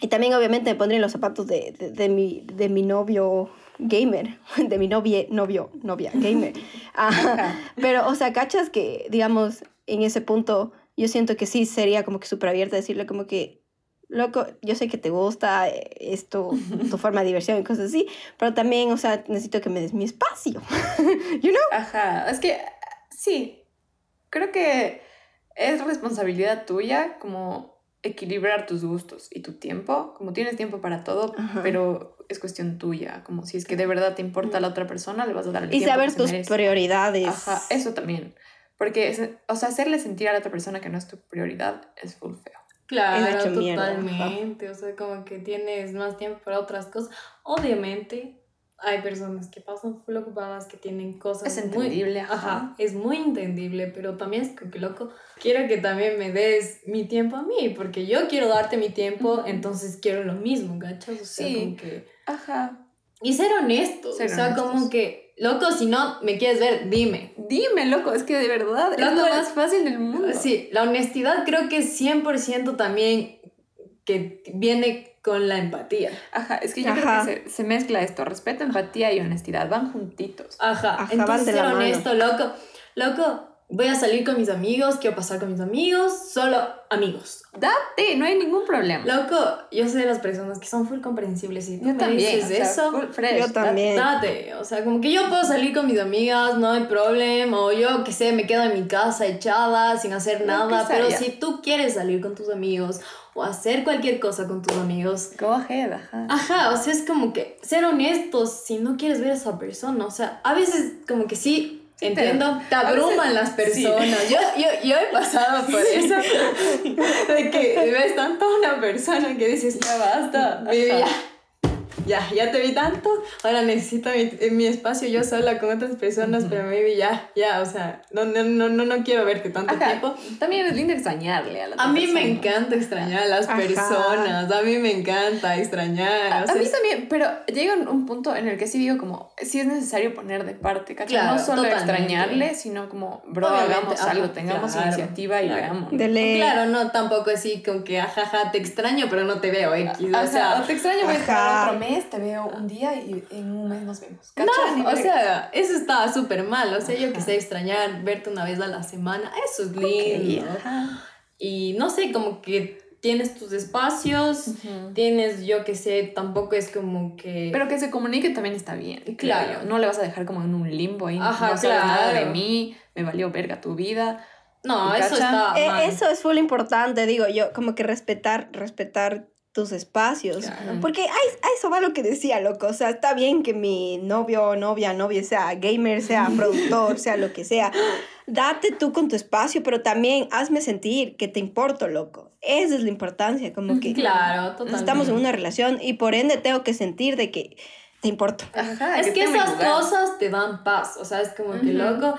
y también obviamente me pondría en los zapatos de, de, de mi, de mi novio gamer, <laughs> de mi novia, novio, novia gamer. Ajá. <laughs> Pero, o sea, cachas que, digamos, en ese punto, yo siento que sí sería como que súper abierta decirle como que, loco, yo sé que te gusta eh, esto, <laughs> tu forma de diversión y cosas así, pero también, o sea, necesito que me des mi espacio. <laughs> you know? Ajá, es que sí, creo que es responsabilidad tuya como equilibrar tus gustos y tu tiempo, como tienes tiempo para todo, Ajá. pero es cuestión tuya, como si es que de verdad te importa a la otra persona, le vas a dar el Y tiempo saber que tus merece. prioridades. Ajá, eso también, porque, o sea, hacerle sentir a la otra persona que no es tu prioridad es full feo. Claro, hecho mierda, totalmente. O sea, como que tienes más tiempo para otras cosas. Obviamente, hay personas que pasan full ocupadas, que tienen cosas Es muy- entendible, ajá. Ajá, es muy entendible, pero también es como que loco. Quiero que también me des mi tiempo a mí, porque yo quiero darte mi tiempo, entonces quiero lo mismo, ¿gachas? O sea, Sí. como que... Ajá. Y ser honesto, Ser o sea, honestos. como que, loco, si no me quieres ver, dime. Dime, loco, es que de verdad es lo más fácil del mundo. Sí, la honestidad creo que es 100% también que viene con la empatía. Ajá, es que yo Ajá. creo que se, se mezcla esto, respeto, empatía y honestidad, van juntitos. Ajá, Ajá, entonces ser honesto, loco. Loco, voy a salir con mis amigos, quiero pasar con mis amigos, solo amigos. Date, no hay ningún problema. Loco, yo soy de las personas que son full comprensibles y tú yo me también. dices o sea, eso. full fresh, Yo date. también. Date, o sea, como que yo puedo salir con mis amigas, no hay problema, o yo que sé, me quedo en mi casa echada sin hacer Lo nada, pero si tú quieres salir con tus amigos o hacer cualquier cosa con tus amigos, Go ahead, ajá. Ajá, o sea, es como que ser honestos si no quieres ver a esa persona. O sea, a veces como que Sí, entiendo, te veces- abruman las sí. personas. Yo, yo, yo he pasado por eso. <laughs> De que ves tanto a una persona que dices, ya basta, baby, Ajá. ya. Ya, ya te vi tanto, ahora necesito mi, mi espacio yo sola con otras personas, pero maybe ya, ya, o sea, no, no, no, no, no quiero verte tanto Ajá, tiempo. También es lindo extrañarle a la A mí me persona. encanta extrañar a las Ajá. personas, a mí me encanta extrañar. A, o sea, a mí también, pero llega un, un punto en el que sí digo como, sí es necesario poner de parte, ¿cachai? Claro, no solo totalmente. extrañarle, sino como, bro, Obviamente, hagamos ajá, algo, tengamos claro, iniciativa y claro. veamos. Claro, no tampoco así con que ajaja, te extraño, pero no te veo X. O O sea, te extraño, voy mes, te veo un día y en un mes nos vemos. No, o sea, eso está súper mal. O sea, yo Ajá. que sé extrañar, verte una vez a la semana, eso es lindo. Y no sé, como que tienes tus espacios, tienes, yo que sé, tampoco es como que... Pero que se comunique también está bien. Claro. yo. No le vas a dejar como en un limbo y Ajá, no sabes nada de claro. mí, me valió verga tu vida. no, ¿me eso cacha? está Eh, mal. eso es full importante, digo yo, como que respetar, respetar tus espacios. Claro. Porque a, a eso va lo que decía, loco. O sea, está bien que mi novio, novia, novia sea gamer, sea <laughs> productor, sea lo que sea. Date tú con tu espacio, pero también hazme sentir que te importo, loco. Esa es la importancia, como que Claro, totalmente. estamos en una relación y por ende tengo que sentir de que te importo. Ajá, Es que esas cosas te dan paz, o sea, es como que loco,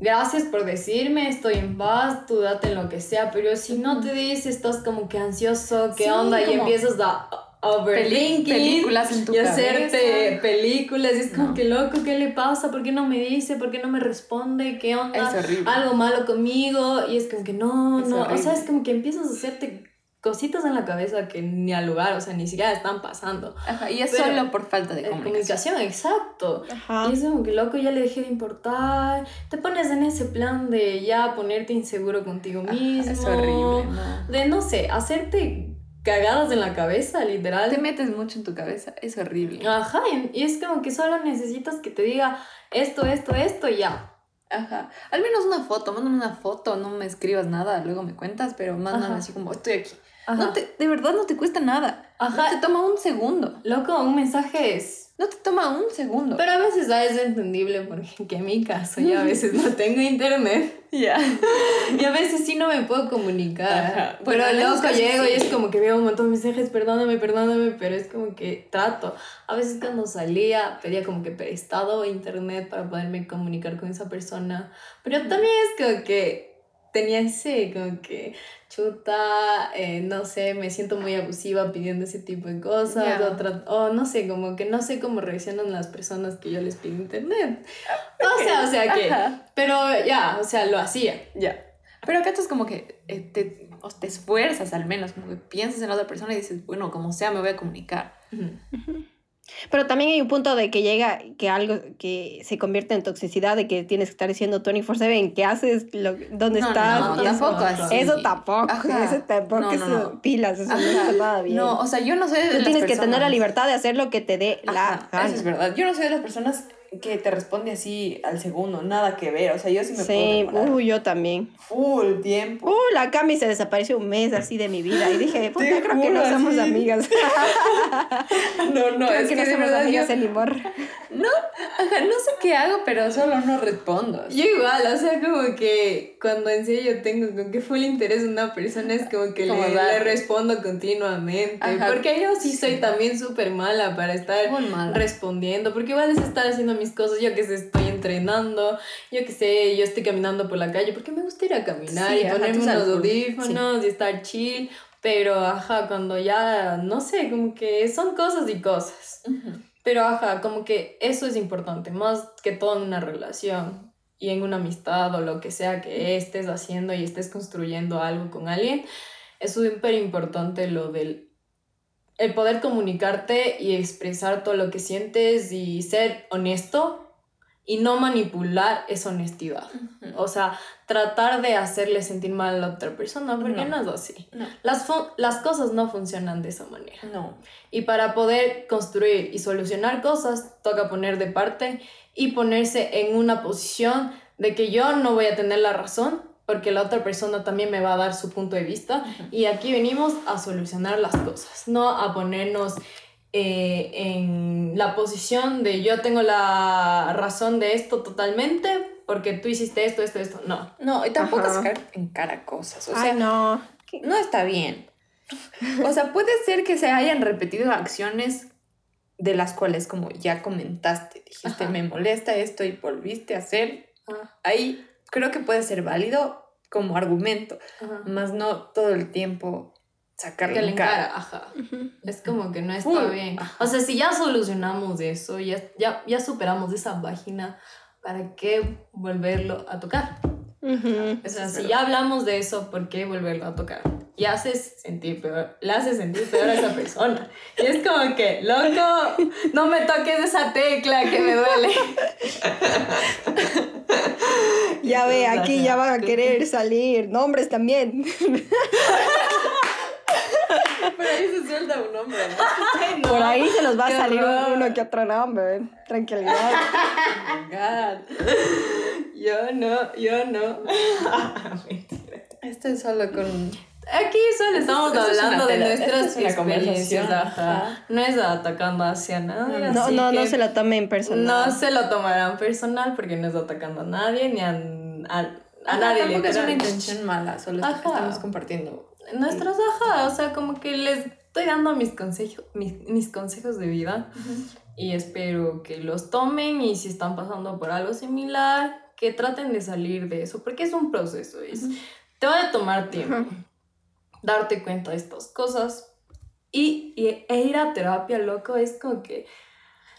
gracias por decirme, estoy en paz, tú date en lo que sea, pero si no te dices, estás como que ansioso, ¿qué Sí, onda? Y empiezas a overthinking. películas en tu y hacerte películas, y es como No. que loco, ¿qué le pasa? ¿Por qué no me dice? ¿Por qué no me responde? ¿Qué onda? Es horrible. Algo malo conmigo, y es como que no, Es no, o sea, es como que empiezas a hacerte cositas en la cabeza que ni al lugar, o sea, ni siquiera están pasando. Ajá, y es Pero- solo por falta de Eh, comunicación. comunicación, exacto. Ajá. Y es como que loco, ya le dejé de importar. Te pones en ese plan de ya ponerte inseguro contigo Ajá, mismo. Es horrible, ¿no? De no sé, hacerte cagadas en la cabeza, literal. Te metes mucho en tu cabeza, es horrible. Ajá, y es como que solo necesitas que te diga esto, esto, esto y ya. Ajá. Al menos una foto, mándame una foto, no me escribas nada, luego me cuentas, pero mándame Ajá. así como estoy aquí. No te, de verdad no te cuesta nada. Ajá. No te toma un segundo. Loco, un mensaje es... No te toma un segundo. Pero a veces ah, es entendible porque en mi caso yo a veces no tengo internet. <laughs> ya. Y a veces sí no me puedo comunicar. Ajá. Pero loco llego sí. y es como que veo un montón de mensajes, perdóname, perdóname, pero es como que trato. A veces cuando salía pedía como que prestado internet para poderme comunicar con esa persona. Pero también es como que tenía ese como que chuta, eh, no sé, me siento muy abusiva pidiendo ese tipo de cosas. Ya. O, no sé, como que no sé cómo reaccionan las personas que yo les pido internet. O sea, o sea que... Ajá. Pero ya, o sea, lo hacía. Ya. Pero acá es como que eh, te, o te esfuerzas al menos, como que piensas en la otra persona y dices, bueno, como sea, me voy a comunicar. Pero también hay un punto de que llega, que algo que se convierte en toxicidad, de que tienes que estar diciendo 24/7, ¿qué haces? Lo, ¿Dónde No, estás? no, eso- tampoco así. Eso tampoco, Ajá. <laughs> eso tampoco, No, no, eso no. pilas, eso no está nada bien. No, o sea, yo no soy de Tú las tienes que tener la libertad de hacer lo que te dé la Ajá, gana. Eso es verdad. Yo no soy de las personas que te responde así al segundo, nada que ver. O sea, yo sí me puedo Sí, demorar uy, yo también. full tiempo. Uh, la Cami se desapareció un mes así de mi vida y dije, puta, creo que no juro, somos así. amigas. <laughs> No, no, creo es que que, no somos verdad yo, amigas anymore. no, ajá, no sé qué hago, pero solo no respondo. Yo igual, o sea, como que cuando en serio tengo con que full interés en una persona es como que le, le respondo continuamente. Ajá. Porque yo sí soy también súper mala para estar mala. respondiendo. Porque igual es estar haciendo mis cosas, yo que sé, estoy entrenando, yo que sé, yo estoy caminando por la calle porque me gusta ir a caminar Sí, y ajá, ponerme unos audífonos y estar chill. Pero, ajá, cuando ya, no sé, como que son cosas y cosas. Ujú. Pero ajá, como que eso es importante, más que todo en una relación y en una amistad o lo que sea que estés haciendo y estés construyendo algo con alguien, es súper importante lo del el poder comunicarte y expresar todo lo que sientes y ser honesto y no manipular esa honestidad. O sea, tratar de hacerle sentir mal a la otra persona, porque no, No. es así. No. Las, las cosas no funcionan de esa manera. No. Y para poder construir y solucionar cosas, toca poner de parte y ponerse en una posición de que yo no voy a tener la razón, porque la otra persona también me va a dar su punto de vista. Y aquí venimos a solucionar las cosas, no a ponernos eh, en la posición de yo tengo la razón de esto totalmente, porque tú hiciste esto, esto, esto. No. No, y tampoco Ajá. sacar en cara cosas. O Ay, sea, no. no está bien. O sea, puede ser que se hayan repetido acciones de las cuales, como ya comentaste, dijiste, Ajá. me molesta esto y volviste a hacer. Ahí creo que puede ser válido como argumento, Ajá. más no todo el tiempo sacarlo Que le en cara. ajá. Es como que no está bien. Ajá. O sea, si ya solucionamos eso, ya, ya, ya superamos esa página, ¿para qué volverlo a tocar? Ujú. O sea, si ya hablamos de eso, ¿por qué volverlo a tocar? Y haces sentir peor, le haces sentir peor a esa persona. Y es como que, loco, no me toques esa tecla que me duele. Ya ve, aquí ya van a querer salir nombres también. <laughs> Pero ahí se suelta un hombre, ¿no? Ay, no. Por ahí se nos va a salir horror. uno que otro nombre. Tranquilidad. <laughs> Oh my God. Yo no, yo no. <laughs> Esto es solo con... Aquí solo estamos esto es hablando de tela- esto nuestras es experiencias, ajá. No es atacando hacia nadie. No, así no, no se lo tomen personal. No se lo tomarán personal porque no es atacando a nadie ni a, a, a Ajá, nadie. tampoco es una literal. intención mala, solo es Ajá. estamos compartiendo. Nuestras ajá, o sea, como que les estoy dando mis consejos, mis, mis consejos de vida y espero que los tomen y si están pasando por algo similar, que traten de salir de eso, porque es un proceso, es, te va a tomar tiempo darte cuenta de estas cosas y, y- e ir a terapia, loco, es como que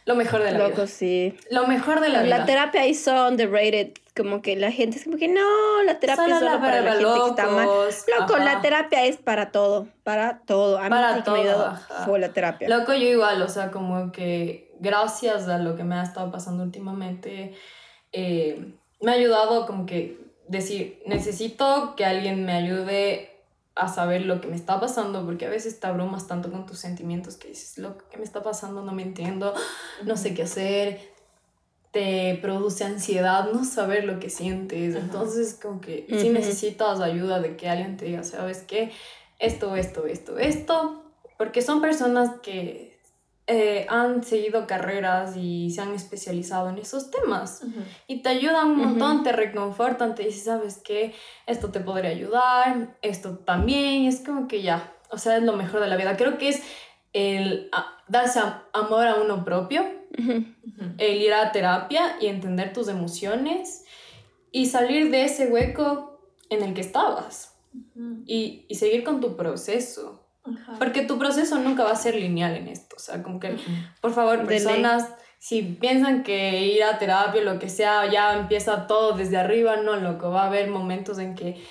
lo mejor de la Loco, vida. sí. Lo mejor de la, La, vida. terapia hizo underrated. Como que la gente es como que no, la terapia Solo es solo para la gente que está mal. Loco, la terapia es para todo. Para todo. A mí Para sí que me ha todo, ayudado fue la terapia. Loco, yo igual, o sea, como que gracias a lo que me ha estado pasando últimamente, eh, me ha ayudado como que decir, necesito que alguien me ayude a saber lo que me está pasando, porque a veces te abrumas tanto con tus sentimientos que dices, lo que me está pasando no me entiendo, no sé qué hacer, te produce ansiedad no saber lo que sientes, entonces como que si necesitas ayuda de que alguien te diga, ¿sabes qué? Esto, esto, esto, esto, porque son personas que eh, han seguido carreras y se han especializado en esos temas. Y te ayudan un montón, te reconfortan, te dicen, sabes qué, esto te podría ayudar, esto también, es como que ya, o sea, es lo mejor de la vida. Creo que es el darse amor a uno propio, el ir a terapia y entender tus emociones y salir de ese hueco en el que estabas. Y, y seguir con tu proceso. Porque tu proceso nunca va a ser lineal en esto. O sea, como que, por favor, personas, si piensan que ir a terapia o lo que sea, ya empieza todo desde arriba, no, loco. Va a haber momentos en que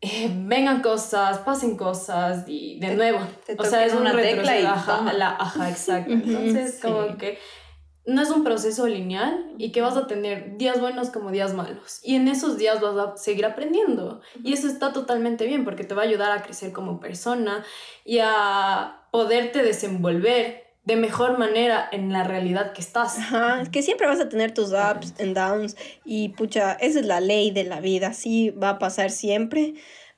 eh, vengan cosas, pasen cosas y de nuevo. o sea, es una tecla y ajá, la, ajá, exacto. <laughs> Entonces, como que no es un proceso lineal y que vas a tener días buenos como días malos. Y en esos días vas a seguir aprendiendo. Y eso está totalmente bien porque te va a ayudar a crecer como persona y a poderte desenvolver de mejor manera en la realidad que estás. Ajá, es que siempre vas a tener tus ups and downs y pucha, esa es la ley de la vida, sí va a pasar siempre,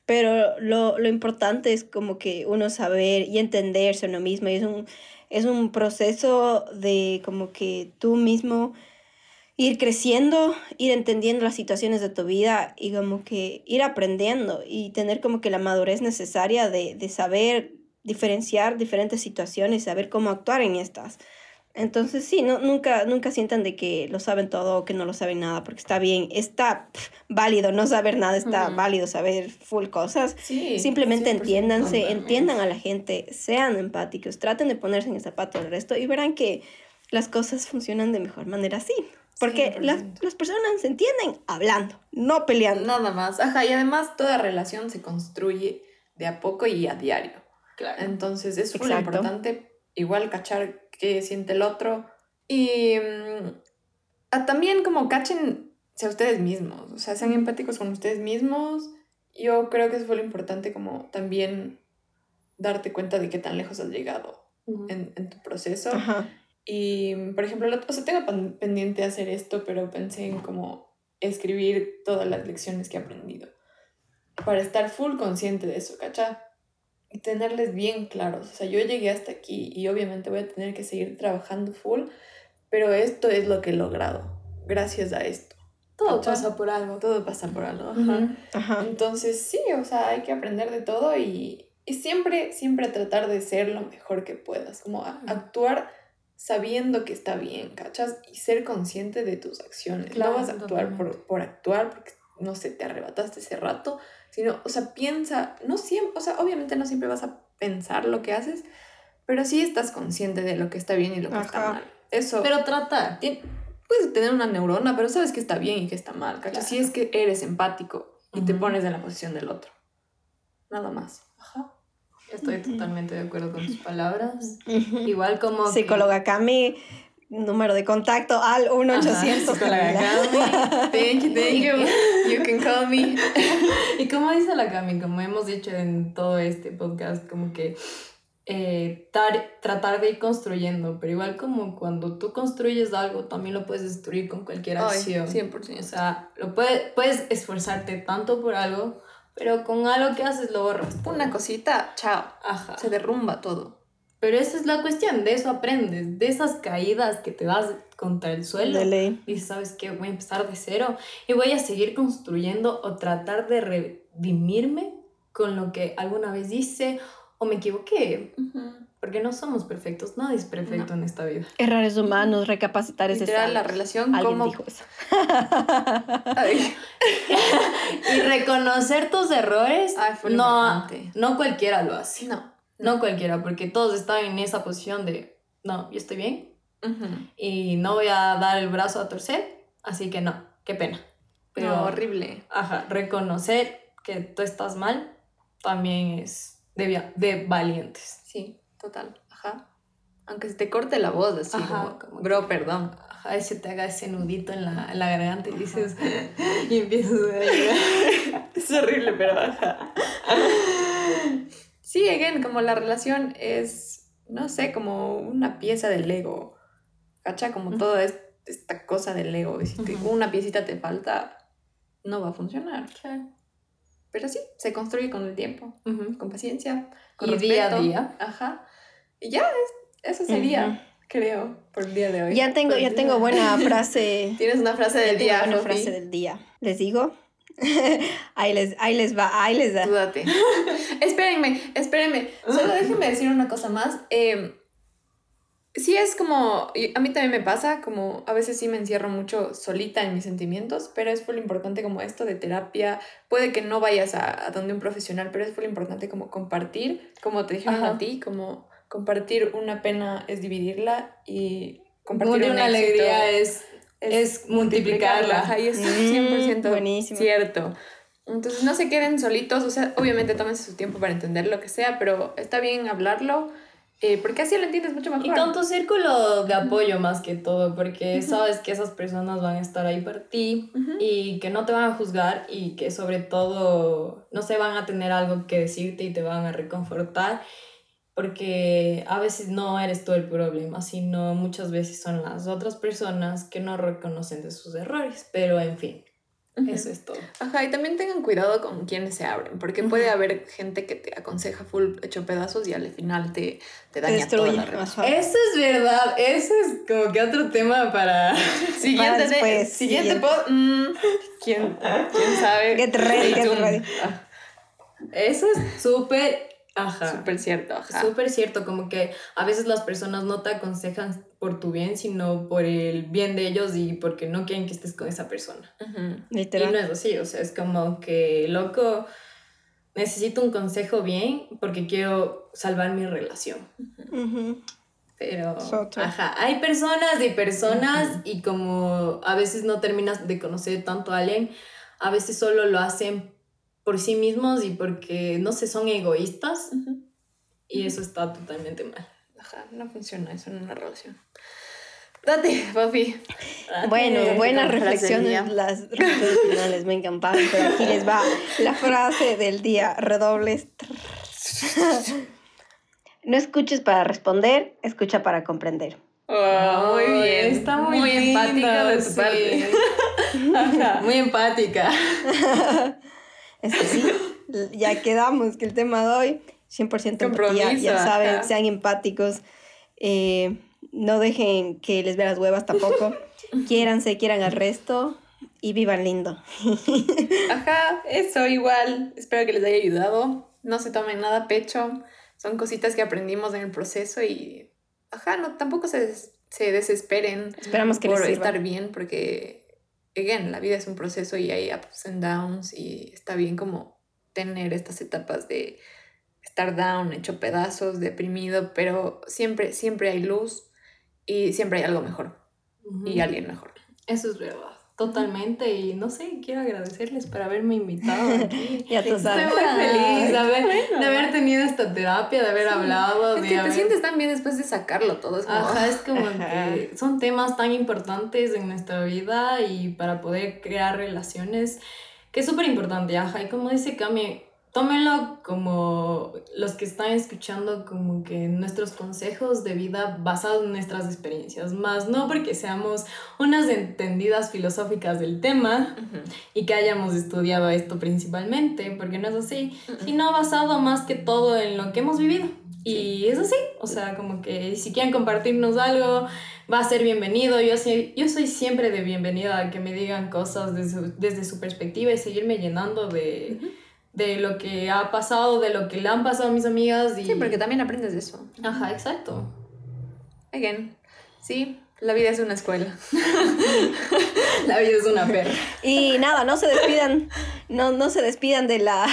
pero lo, lo importante es como que uno saber y entenderse a uno mismo y es un es un proceso de como que tú mismo ir creciendo, ir entendiendo las situaciones de tu vida y como que ir aprendiendo y tener como que la madurez necesaria de, de saber diferenciar diferentes situaciones, saber cómo actuar en estas. Entonces sí, no, nunca, nunca sientan de que lo saben todo o que no lo saben nada, porque está bien, está válido no saber nada, está válido saber full cosas. Simplemente entiéndanse, entiendan a la gente, sean empáticos, traten de ponerse en el zapato del resto y verán que las cosas funcionan de mejor manera así. Porque las, las, personas se entienden hablando, no peleando. Nada más. Ajá, y además toda relación se construye de a poco y a diario. Claro. Entonces es muy importante igual cachar qué siente el otro. Y mm, también como cachense a ustedes mismos, o sea, sean empáticos con ustedes mismos. Yo creo que es muy importante como también darte cuenta de qué tan lejos has llegado en, en, tu proceso. Y, por ejemplo, o sea, tengo pendiente hacer esto, pero pensé en como escribir todas las lecciones que he aprendido para estar full consciente de eso, ¿cachá? Y tenerles bien claros. O sea, yo llegué hasta aquí y obviamente voy a tener que seguir trabajando full, pero esto es lo que he logrado gracias a esto. Todo pasa por algo. Todo pasa por algo. Ajá. Entonces, sí, o sea, hay que aprender de todo y, y siempre, siempre tratar de ser lo mejor que puedas. Como actuar sabiendo que está bien, ¿cachas? Y ser consciente de tus acciones. no vas a actuar por, por actuar porque, no sé, te arrebataste ese rato, sino, o sea, piensa, no siempre, o sea, obviamente no siempre vas a pensar lo que haces, pero sí estás consciente de lo que está bien y lo que está mal. Eso. Pero trata. Puedes tener una neurona, pero sabes que está bien y que está mal, ¿cachai? Si es que eres empático y te pones en la posición del otro. Nada más. Ajá. Estoy totalmente de acuerdo con tus palabras. Igual como... Psicóloga Cami número de contacto al 1-800. <laughs> Thank you, thank you. You can call me. y como dice la Cami, como hemos dicho en todo este podcast, como que eh, tratar de ir construyendo, pero igual como cuando tú construyes algo, también lo puedes destruir con cualquier acción. 100%. O sea, lo puedes, puedes esforzarte tanto por algo, pero con algo que haces lo borras. Una cosita, chao. Ajá. Se derrumba todo. Pero esa es la cuestión, de eso aprendes, de esas caídas que te das contra el suelo. Y sabes que voy a empezar de cero y voy a seguir construyendo o tratar de redimirme con lo que alguna vez hice o me equivoqué. Porque no somos perfectos, nadie es perfecto en esta vida. Errores humanos, recapacitar ese la relación como... dijo eso. <laughs> y reconocer tus errores, no, no cualquiera lo hace. No. No cualquiera, porque todos están en esa posición de, no, yo estoy bien y no voy a dar el brazo a torcer, así que no, qué pena. Pero horrible. Ajá, reconocer que tú estás mal también es de, de valientes. Sí, total. Ajá. Aunque se te corte la voz, así Ajá, como, como bro, perdón. Ajá, y se te haga ese nudito en la, en la garganta y dices, <laughs> y empiezas a llorar. Es horrible, pero ajá. Sí, again, como la relación es, no sé, como una pieza del Lego. ¿Cacha? Como toda es- esta cosa del Lego. Y si te- Ujú. una piecita te falta, no va a funcionar. Pero sí, se construye con el tiempo, Ujú. con paciencia, con Y día a respeto. día. Ajá. Y ya, es- eso sería, creo, por el día de hoy. Ya tengo, ya tengo buena <laughs> frase. Tienes una frase ya del tengo día, buena Sofi? frase del día. ¿Les digo? <laughs> ahí, les, ahí les va, ahí les da. Dúdate. <laughs> espérenme, espérenme. Solo déjenme decir una cosa más. Eh, sí es como, a mí también me pasa, como a veces sí me encierro mucho solita en mis sentimientos, pero es muy importante como esto de terapia. Puede que no vayas a, a donde un profesional, pero es muy importante como compartir, como te dijeron Ajá. a ti, como compartir una pena es dividirla y compartir una éxito alegría es, es multiplicarla. Ajá, y es Mm, 100% buenísimo. cierto. Entonces no se queden solitos, o sea, obviamente tómense su tiempo para entender lo que sea, pero está bien hablarlo, eh, porque así lo entiendes mucho mejor. Y con tu círculo de apoyo más que todo, porque sabes que esas personas van a estar ahí para ti y que no te van a juzgar y que sobre todo no se van a tener algo que decirte y te van a reconfortar, porque a veces no eres tú el problema, sino muchas veces son las otras personas que no reconocen de sus errores, pero en fin, eso es todo. Ajá, y también tengan cuidado con quienes se abren, porque puede haber gente que te aconseja full hecho pedazos y al final te, te Te daña toda destruye. la relación. Eso es verdad, eso es como que otro tema para... <laughs> Siguiente, después, siguiente pod- mm, ¿quién, ¿quién sabe? Get ready, get ready. Ah, Eso es súper... Ajá. Súper cierto, ajá. Súper cierto, como que a veces las personas no te aconsejan por tu bien, sino por el bien de ellos y porque no quieren que estés con esa persona. Ujú. Y no Literal. es así, o sea, es como que, loco, necesito un consejo bien porque quiero salvar mi relación. Pero, ajá, hay personas y personas y como a veces no terminas de conocer tanto a alguien, a veces solo lo hacen por sí mismos y porque, no sé, son egoístas Ujú. y eso está totalmente mal. Ajá, no funciona eso en una relación. Date, papi. Bueno, buenas reflexiones, las reflexiones finales me encantaron, pero aquí les va la frase del día, redobles. No escuches para responder, escucha para comprender. Oh, muy bien. Está muy, empática lindo, de tu sí. parte. <laughs> Ajá, Muy empática. <laughs> Es que sí, <laughs> ya quedamos que el tema de hoy, 100% empatía, ya saben, ajá. sean empáticos, eh, no dejen que les vean las huevas tampoco, <laughs> quiéranse, quieran al resto y vivan lindo. <laughs> Ajá, eso igual. Espero que les haya ayudado. No se tomen nada a pecho. Son cositas que aprendimos en el proceso y, ajá, no, tampoco se, des- se desesperen Esperamos que por les sirva. estar bien porque, again, la vida es un proceso y hay ups and downs y está bien como tener estas etapas de estar down, hecho pedazos, deprimido, pero siempre, siempre hay luz y siempre hay algo mejor y alguien mejor. Eso es verdad. Totalmente. Y no sé, quiero agradecerles por haberme invitado <laughs> aquí. Ya tú Estoy sabes. muy feliz de haber, bueno. de haber tenido esta terapia, de haber hablado. Es de que te sientes tan bien después de sacarlo todo. Es como, Ajá, es <laughs> como Ajá. que son temas tan importantes en nuestra vida y para poder crear relaciones, que es súper importante, ajá, y como dice Cami, tómenlo como los que están escuchando como que nuestros consejos de vida basados en nuestras experiencias, más no porque seamos unas entendidas filosóficas del tema y que hayamos estudiado esto principalmente, porque no es así, Ujú. sino basado más que todo en lo que hemos vivido. Y es así, o sea, como que si quieren compartirnos algo, va a ser bienvenido. Yo soy, yo soy siempre de bienvenida a que me digan cosas desde, su- desde su perspectiva y seguirme llenando de. De lo que ha pasado, de lo que le han pasado a mis amigas. Y... Sí, porque también aprendes de eso. Ajá, exacto. Again, sí, la vida es una escuela. <laughs> La vida es una perra. Y nada, no se despidan, no, no se despidan de la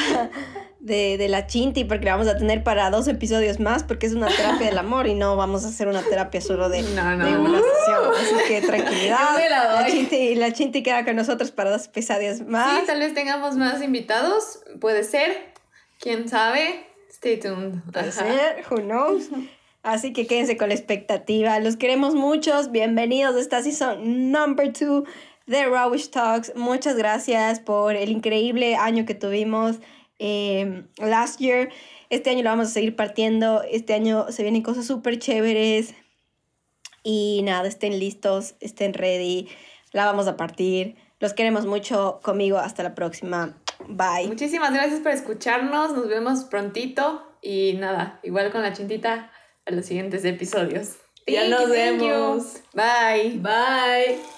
de, de la Chinti porque la vamos a tener para dos episodios más porque es una terapia del amor y no vamos a hacer una terapia solo de, No, no. de una sesión. Así que tranquilidad. Yo me la doy. Chinti, la Chinti queda con nosotros para dos episodios más. Sí, tal vez tengamos más invitados. Puede ser. ¿Quién sabe? Stay tuned. Puede Ajá. ser, who knows. <laughs> Así que quédense con la expectativa. Los queremos muchos. Bienvenidos a esta season number two de Rawish Talks. Muchas gracias por el increíble año que tuvimos eh, last year. Este año lo vamos a seguir partiendo. Este año se vienen cosas súper chéveres. Y nada, estén listos, estén ready. La vamos a partir. Los queremos mucho conmigo. Hasta la próxima. Bye. Muchísimas gracias por escucharnos. Nos vemos prontito. Y nada, igual con la chintita a los siguientes episodios. Ya nos Thank thank you. vemos. Bye. Bye.